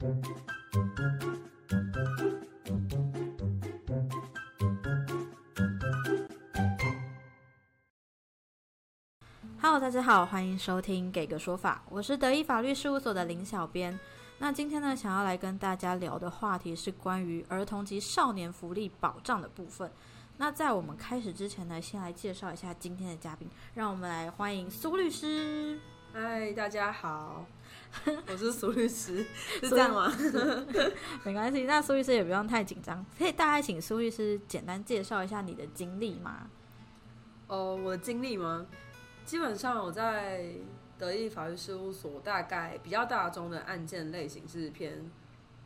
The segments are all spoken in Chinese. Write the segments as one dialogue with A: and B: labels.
A: Hello，大家好，欢迎收听《给个说法》，我是德意法律事务所的林小编。那今天呢，想要来跟大家聊的话题是关于儿童及少年福利保障的部分。那在我们开始之前呢，先来介绍一下今天的嘉宾，让我们来欢迎苏律师。
B: 嗨，大家好，我是苏律师，是这样吗？
A: 没关系，那苏律师也不用太紧张，可以大概请苏律师简单介绍一下你的经历吗？
B: 哦，我的经历吗？基本上我在德意法律事务所，大概比较大宗的案件类型是偏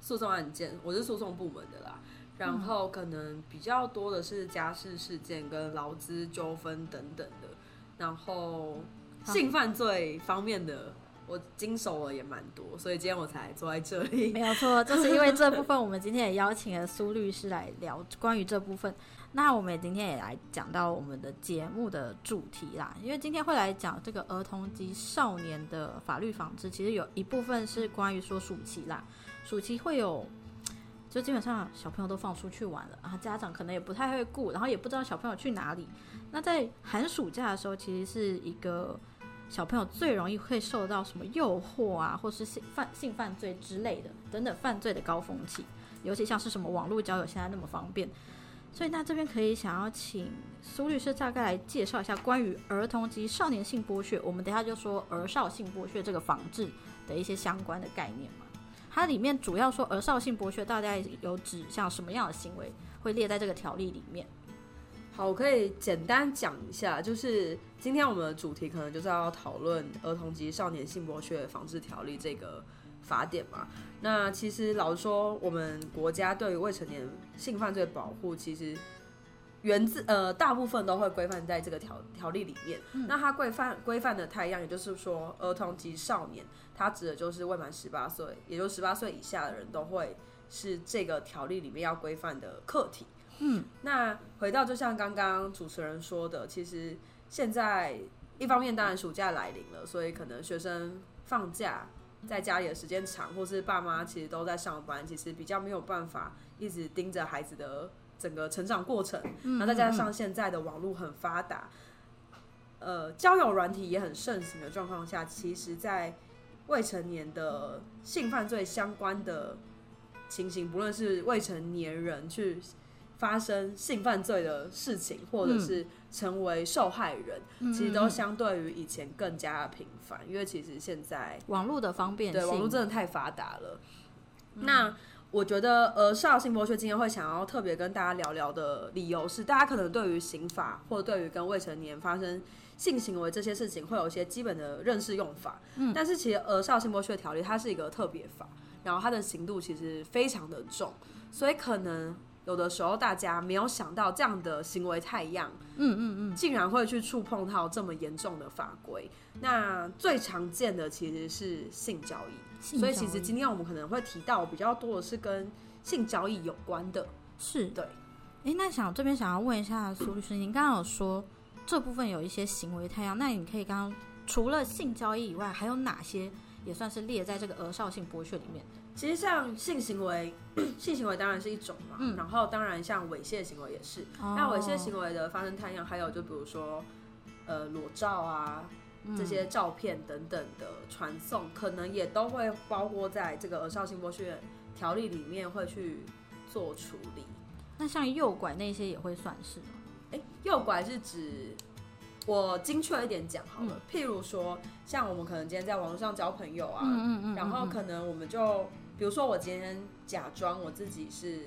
B: 诉讼案件，我是诉讼部门的啦。然后可能比较多的是家事事件跟劳资纠纷等等的，然后性犯罪方面的。我经手了也蛮多，所以今天我才坐在这里。
A: 没有错，就是因为这部分，我们今天也邀请了苏律师来聊关于这部分。那我们今天也来讲到我们的节目的主题啦，因为今天会来讲这个儿童及少年的法律防治，其实有一部分是关于说暑期啦，暑期会有，就基本上小朋友都放出去玩了，然后家长可能也不太会顾，然后也不知道小朋友去哪里。那在寒暑假的时候，其实是一个。小朋友最容易会受到什么诱惑啊，或是性犯性犯罪之类的等等犯罪的高峰期，尤其像是什么网络交友现在那么方便，所以那这边可以想要请苏律师大概来介绍一下关于儿童及少年性剥削，我们等下就说儿少性剥削这个防治的一些相关的概念嘛。它里面主要说儿少性剥削大概有指向什么样的行为会列在这个条例里面。
B: 好，我可以简单讲一下，就是今天我们的主题可能就是要讨论《儿童及少年性剥削防治条例》这个法典嘛。那其实老实说，我们国家对于未成年性犯罪保护，其实源自呃大部分都会规范在这个条条例里面。那它规范规范的太一样，也就是说，儿童及少年，它指的就是未满十八岁，也就十八岁以下的人都会是这个条例里面要规范的课题。嗯，那回到就像刚刚主持人说的，其实现在一方面当然暑假来临了，所以可能学生放假在家里的时间长，或是爸妈其实都在上班，其实比较没有办法一直盯着孩子的整个成长过程。那再加上现在的网络很发达，呃，交友软体也很盛行的状况下，其实，在未成年的性犯罪相关的情形，不论是未成年人去。发生性犯罪的事情，或者是成为受害人，其实都相对于以前更加频繁，因为其实现在
A: 网络的方便，
B: 对网络真的太发达了。那我觉得，呃，少性剥削今天会想要特别跟大家聊聊的理由是，大家可能对于刑法或者对于跟未成年发生性行为这些事情，会有一些基本的认识用法。嗯，但是其实《呃少性剥削条例》它是一个特别法，然后它的刑度其实非常的重，所以可能。有的时候大家没有想到这样的行为太样，嗯嗯嗯，竟然会去触碰到这么严重的法规。那最常见的其实是性交易，所以其实今天我们可能会提到比较多的是跟性交易有关的。
A: 是
B: 对。
A: 哎，那想这边想要问一下苏律师，您刚刚有说这部分有一些行为太阳，那你可以刚刚除了性交易以外，还有哪些？也算是列在这个额少性剥削里面。
B: 其实像性行为，性行为当然是一种嘛。嗯。然后当然像猥亵行为也是。那猥亵行为的发生太阳，还有就比如说，呃，裸照啊，这些照片等等的传送，可能也都会包括在这个儿少性剥削条例里面会去做处理。
A: 那像诱拐那些也会算是吗？
B: 哎，诱拐是指。我精确一点讲好了，譬如说，像我们可能今天在网络上交朋友啊，然后可能我们就，比如说我今天假装我自己是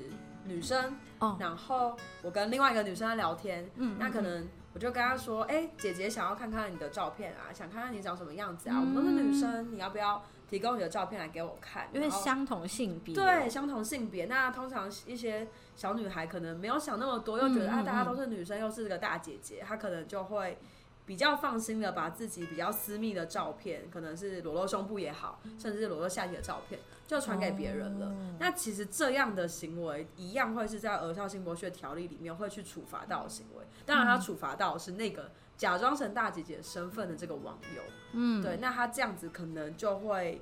B: 女生，然后我跟另外一个女生在聊天，嗯那可能我就跟她说，哎，姐姐想要看看你的照片啊，想看看你长什么样子啊，我们都是女生，你要不要？提供你的照片来给我看，
A: 因为相同性别，
B: 对相同性别。那通常一些小女孩可能没有想那么多，又觉得啊，大家都是女生，又是个大姐姐，她可能就会比较放心的把自己比较私密的照片，可能是裸露胸部也好，甚至是裸露下体的照片，就传给别人了。那其实这样的行为一样会是在《儿少性剥削条例》里面会去处罚到的行为。当然，他处罚到是那个。假装成大姐姐身份的这个网友，嗯，对，那他这样子可能就会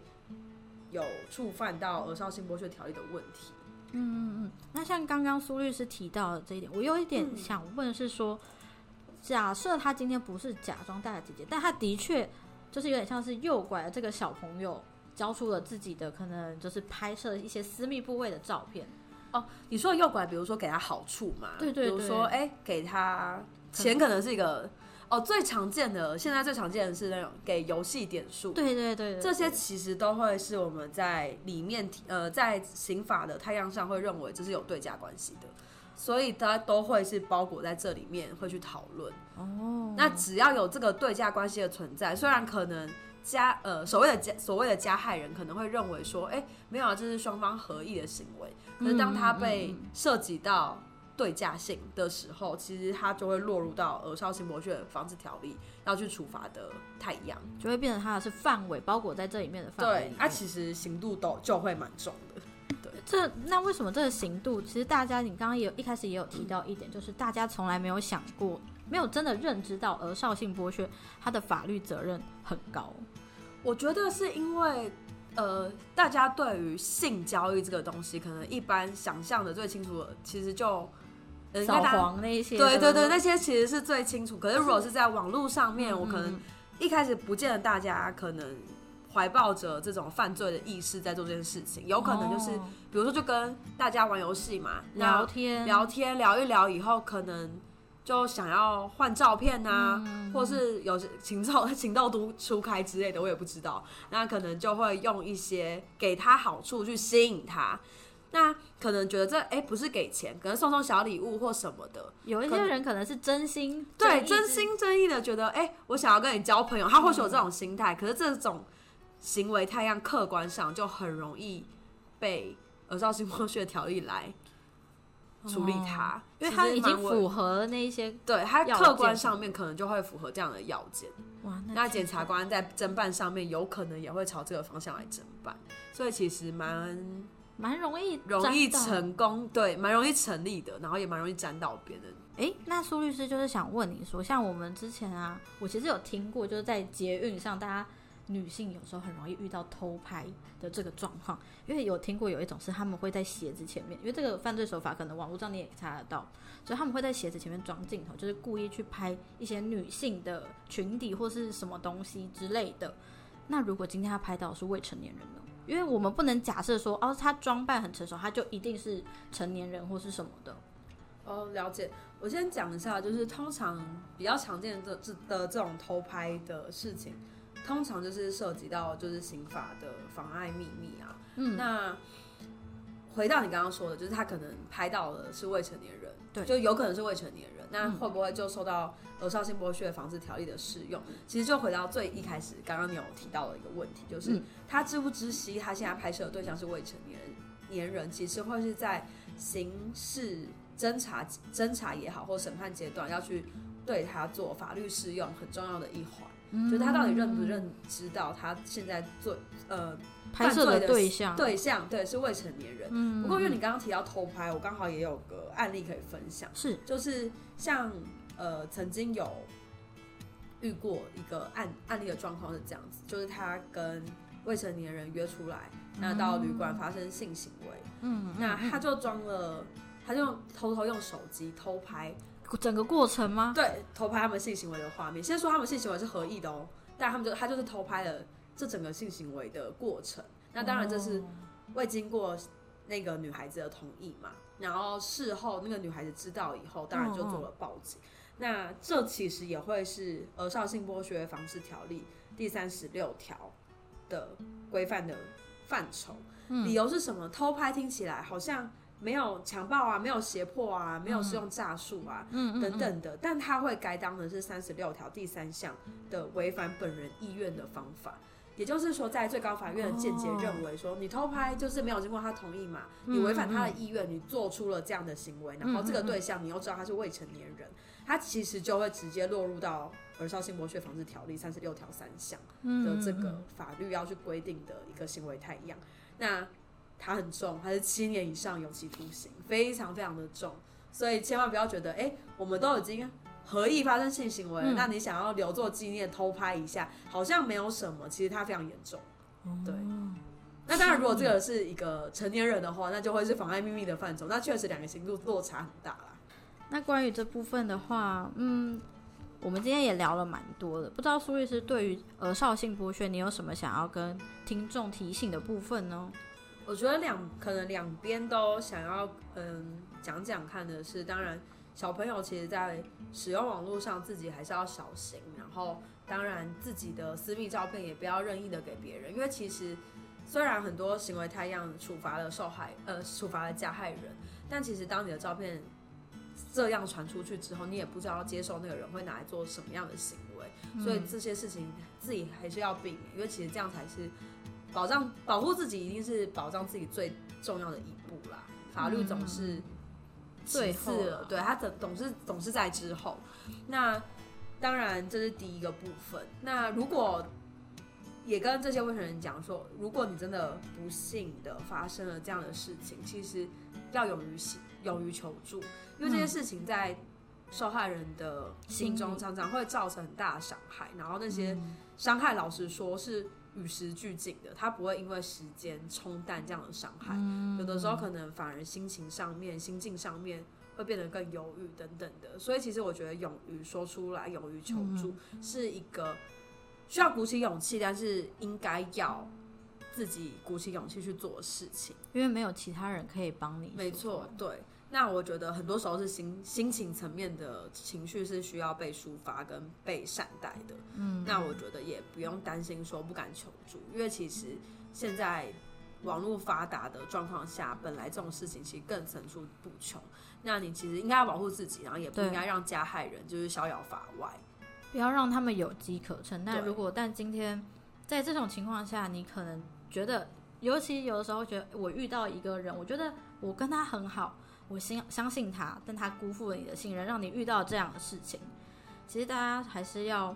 B: 有触犯到儿少性剥削条例的问题。
A: 嗯嗯嗯。那像刚刚苏律师提到的这一点，我有一点
B: 嗯
A: 想问是说，假设他今天不是假装大姐姐，但他的确就是有点像是诱拐了这个小朋友，交出了自己的可能就是拍摄一些私密部位的照片。
B: 哦你说的诱拐，比如说给他好处嘛？
A: 对对对
B: 比如说，哎、给他钱可能是一个哦，最常见的，现在最常见的是那种给游戏点数。
A: 对对对对，
B: 这些其实都会是我们在里面呃，在刑法的太阳上会认为这是有对价关系的，所以它都会是包裹在这里面会去讨论。
A: 哦，
B: 那只要有这个对价关系的存在，虽然可能加呃所谓的加所谓的加害人可能会认为说，哎、没有啊，这是双方合意的行为。可是当他被涉及到对价性的时候，其实他就会落入到《儿少性剥削防治条例》要去处罚的太阳。
A: 就会变成他的是范围包裹在这里面的范围
B: 对它其实刑度都就会蛮重的。
A: 这那为什么这个刑度？其实大家你刚刚也有一开始也有提到一点，就是大家从来没有想过，没有真的认知到儿少性剥削它的法律责任很高。
B: 我觉得是因为，呃，大家对于性交易这个东西，可能一般想象的最清楚的，其实就，
A: 扫黄那一些，
B: 对对对，那些其实是最清楚。可是如果是在网络上面，
A: 嗯
B: 我可能
A: 嗯
B: 一开始不见得大家可能怀抱着这种犯罪的意识在做这件事情，有可能就是，
A: 哦
B: 比如说就跟大家玩游戏嘛，
A: 聊天
B: 聊天聊一聊以后，可能就想要换照片呐、
A: 嗯
B: 或是有些情窦情窦初初开之类的，我也不知道。那可能就会用一些给他好处去吸引他。那可能觉得这哎、不是给钱，可能送送小礼物或什么的，
A: 有一些人可能是真心
B: 对，真心真意的觉得哎、我想要跟你交朋友，他或许有这种心态，可是这种行为太样客观上就很容易被《儿少性剥削条例》来处理它，
A: 因为他已经符合了那一些
B: 对它客观上面可能就会符合这样的要件。
A: 哇，
B: 那检察官在侦办上面有可能也会朝这个方向来侦办，所以其实蛮
A: 蛮容易
B: 容易成功，对，蛮容易成立的，然后也蛮容易沾到边的。
A: 诶，那苏律师就是想问你说，像我们之前啊，我其实有听过，就是在捷运上，大家女性有时候很容易遇到偷拍的这个状况，因为有听过有一种是他们会在鞋子前面，因为这个犯罪手法可能网络上你也查得到，所以他们会在鞋子前面装镜头，就是故意去拍一些女性的裙底或是什么东西之类的。那如果今天他拍到是未成年人呢？因为我们不能假设说，哦，他装扮很成熟，他就一定是成年人或是什么的。
B: 哦，了解。我先讲一下，就是通常比较常见的这的这种偷拍的事情，通常就是涉及到就是刑法的妨碍秘密啊。
A: 嗯，
B: 那回到你刚刚说的，就是他可能拍到的是未成年人，
A: 对。
B: 就有可能是未成年人，那
A: 嗯。
B: 会不会就受到《儿少性剥削防治条例》的适用？其实就回到最一开始，刚刚你有提到的一个问题，就是、
A: 嗯。
B: 他知不知悉他现在拍摄的对象是未成年人年人，其实会是在刑事侦查侦查也好，或审判阶段要去对他做法律适用很重要的一环，
A: 嗯
B: 就是他到底认不认知到他现在做呃
A: 拍摄的对象，
B: 对象对是未成年人。
A: 嗯，
B: 不过因为你刚刚提到偷拍，我刚好也有个案例可以分享，
A: 是
B: 就是像呃曾经有遇过一个案案例的状况是这样子，就是他跟未成年人约出来，那到旅馆发生性行为，
A: 嗯，
B: 那他就装了，他就偷偷用手机偷拍，
A: 整个过程吗？
B: 对，偷拍他们性行为的画面。先说他们性行为是合意的哦，但他们就他就是偷拍了这整个性行为的过程。那当然这是
A: 哦
B: 未经过那个女孩子的同意嘛，然后事后那个女孩子知道以后，当然就做了报警。那这其实也会是《儿少性剥削防治条例》第三十六条的规范的范畴。理由是什么？偷拍听起来好像没有强暴啊，没有胁迫啊，没有使用诈术啊，等等的，但他会该当的是三十六条第三项的违反本人意愿的方法。也就是说，在最高法院的见解认为说，你偷拍就是没有经过他同意嘛，你违反他的意愿，你做出了这样的行为，然后这个对象你又知道他是未成年人，他其实就会直接落入到《儿少性剥削防治条例》三十六条三项的这个法律要去规定的一个行为太一样。那它很重，它是七年以上有期徒刑，非常非常的重，所以千万不要觉得，哎、我们都已经合意发生性行为了，
A: 嗯
B: 那你想要留作纪念偷拍一下，好像没有什么，其实它非常严重。对，那当然，如果这个是一个成年人的话，那就会是妨碍秘密的范畴。那确实两个刑度落差很大啦。
A: 那关于这部分的话，嗯，我们今天也聊了蛮多的。不知道苏律师对于呃少性剥削，你有什么想要跟听众提醒的部分呢？
B: 我觉得两可能两边都想要嗯讲讲看的是，当然小朋友其实在使用网络上自己还是要小心，然后当然自己的私密照片也不要任意的给别人，因为其实虽然很多行为太样处罚了受害呃处罚了加害人，但其实当你的照片这样传出去之后，你也不知道接受那个人会拿来做什么样的行为，所以这些事情自己还是要避免，因为其实这样才是。保障保护自己一定是保障自己最重要的一步啦。法律总是
A: 最
B: 次了，对他总总是总是在之后。那当然这是第一个部分。那如果也跟这些未成年人讲说，如果你真的不幸的发生了这样的事情，其实要勇于勇于求助，因为这些事情在受害人的心中常常会造成很大的伤害。然后那些伤害，老实说是。与时俱进的，他不会因为时间冲淡这样的伤害，有的时候可能反而心情上面、心境上面会变得更忧郁等等的。所以其实我觉得勇于说出来、勇于求助是一个需要鼓起勇气，但是应该要自己鼓起勇气去做的事情，
A: 因为没有其他人可以帮你。
B: 没错，对。那我觉得很多时候是心心情层面的情绪是需要被抒发跟被善待的。嗯，那我觉得也不用担心说不敢求助，因为其实现在网络发达的状况下，本来这种事情其实更层出不穷。那你其实应该要保护自己，然后也不应该让加害人就是逍遥法外，
A: 不要让他们有机可乘。但如果但今天在这种情况下，你可能觉得，尤其有的时候觉得我遇到一个人，我觉得我跟他很好。我信相信他，但他辜负了你的信任，让你遇到这样的事情。其实大家还是要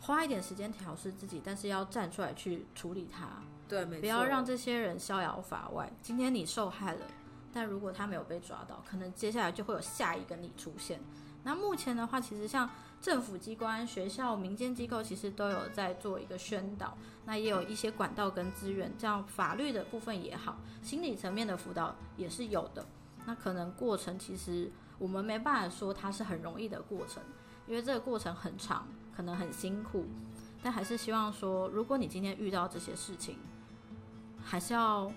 A: 花一点时间调试自己，但是要站出来去处理他。
B: 对，没错。
A: 不要让这些人逍遥法外。今天你受害了，但如果他没有被抓到，可能接下来就会有下一个你出现。那目前的话，其实像政府机关、学校、民间机构，其实都有在做一个宣导。那也有一些管道跟资源，这样法律的部分也好，心理层面的辅导也是有的。那可能过程其实我们没办法说它是很容易的过程，因为这个过程很长，可能很辛苦，但还是希望说，如果你今天遇到这些事情，还是要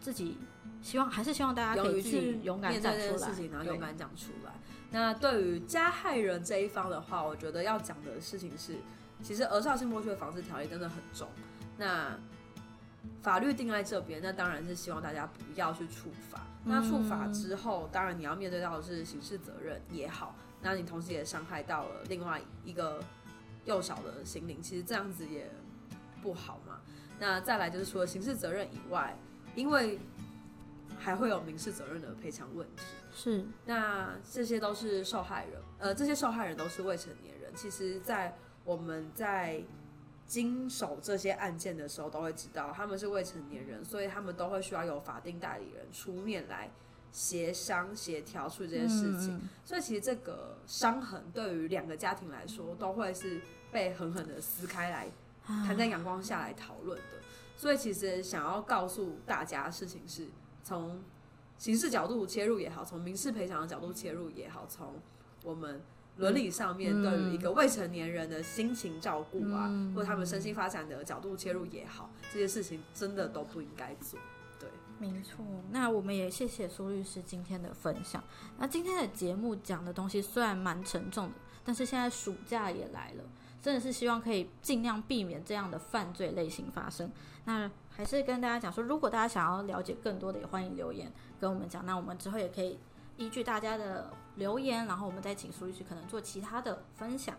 A: 自己希望，还是希望大家可以去勇敢站出来，
B: 然后勇敢讲出来。那对于加害人这一方的话，我觉得要讲的事情是，其实《儿少性剥削防治条例》真的很重。那法律定在这边，那当然是希望大家不要去处罚。那处罚之后，当然你要面对到的是刑事责任也好，那你同时也伤害到了另外一个幼小的心灵，其实这样子也不好嘛。那再来就是除了刑事责任以外，因为还会有民事责任的赔偿问题。
A: 是，
B: 那这些都是受害人，呃，这些受害人都是未成年人。其实，在我们在经手这些案件的时候，都会知道他们是未成年人，所以他们都会需要有法定代理人出面来协商协调处理这件事情。所以其实这个伤痕对于两个家庭来说，都会是被狠狠的撕开来，摊在阳光下来讨论的。所以其实想要告诉大家的事情是，从刑事角度切入也好，从民事赔偿的角度切入也好，从我们。伦理上面对于一个未成年人的心情照顾啊，或者他们身心发展的角度切入也好，这些事情真的都不应该做。对，
A: 没错。那我们也谢谢苏律师今天的分享。那今天的节目讲的东西虽然蛮沉重的，但是现在暑假也来了，真的是希望可以尽量避免这样的犯罪类型发生。那还是跟大家讲说，如果大家想要了解更多的，也欢迎留言跟我们讲。那我们之后也可以。依据大家的留言，然后我们再请苏律师可能做其他的分享。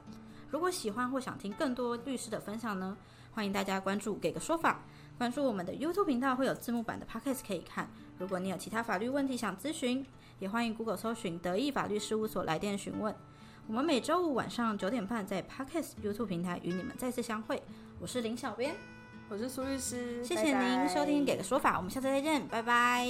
A: 如果喜欢或想听更多律师的分享呢，欢迎大家关注给个说法，关注我们的 YouTube 频道会有字幕版的 Podcast 可以看。如果你有其他法律问题想咨询，也欢迎 Google 搜寻德意法律事务所来电询问。我们每周五晚上九点半在 Podcast YouTube 平台与你们再次相会。我是林小编，
B: 我是苏律师，
A: 谢谢您收听给个说法，我们下次再见，拜拜。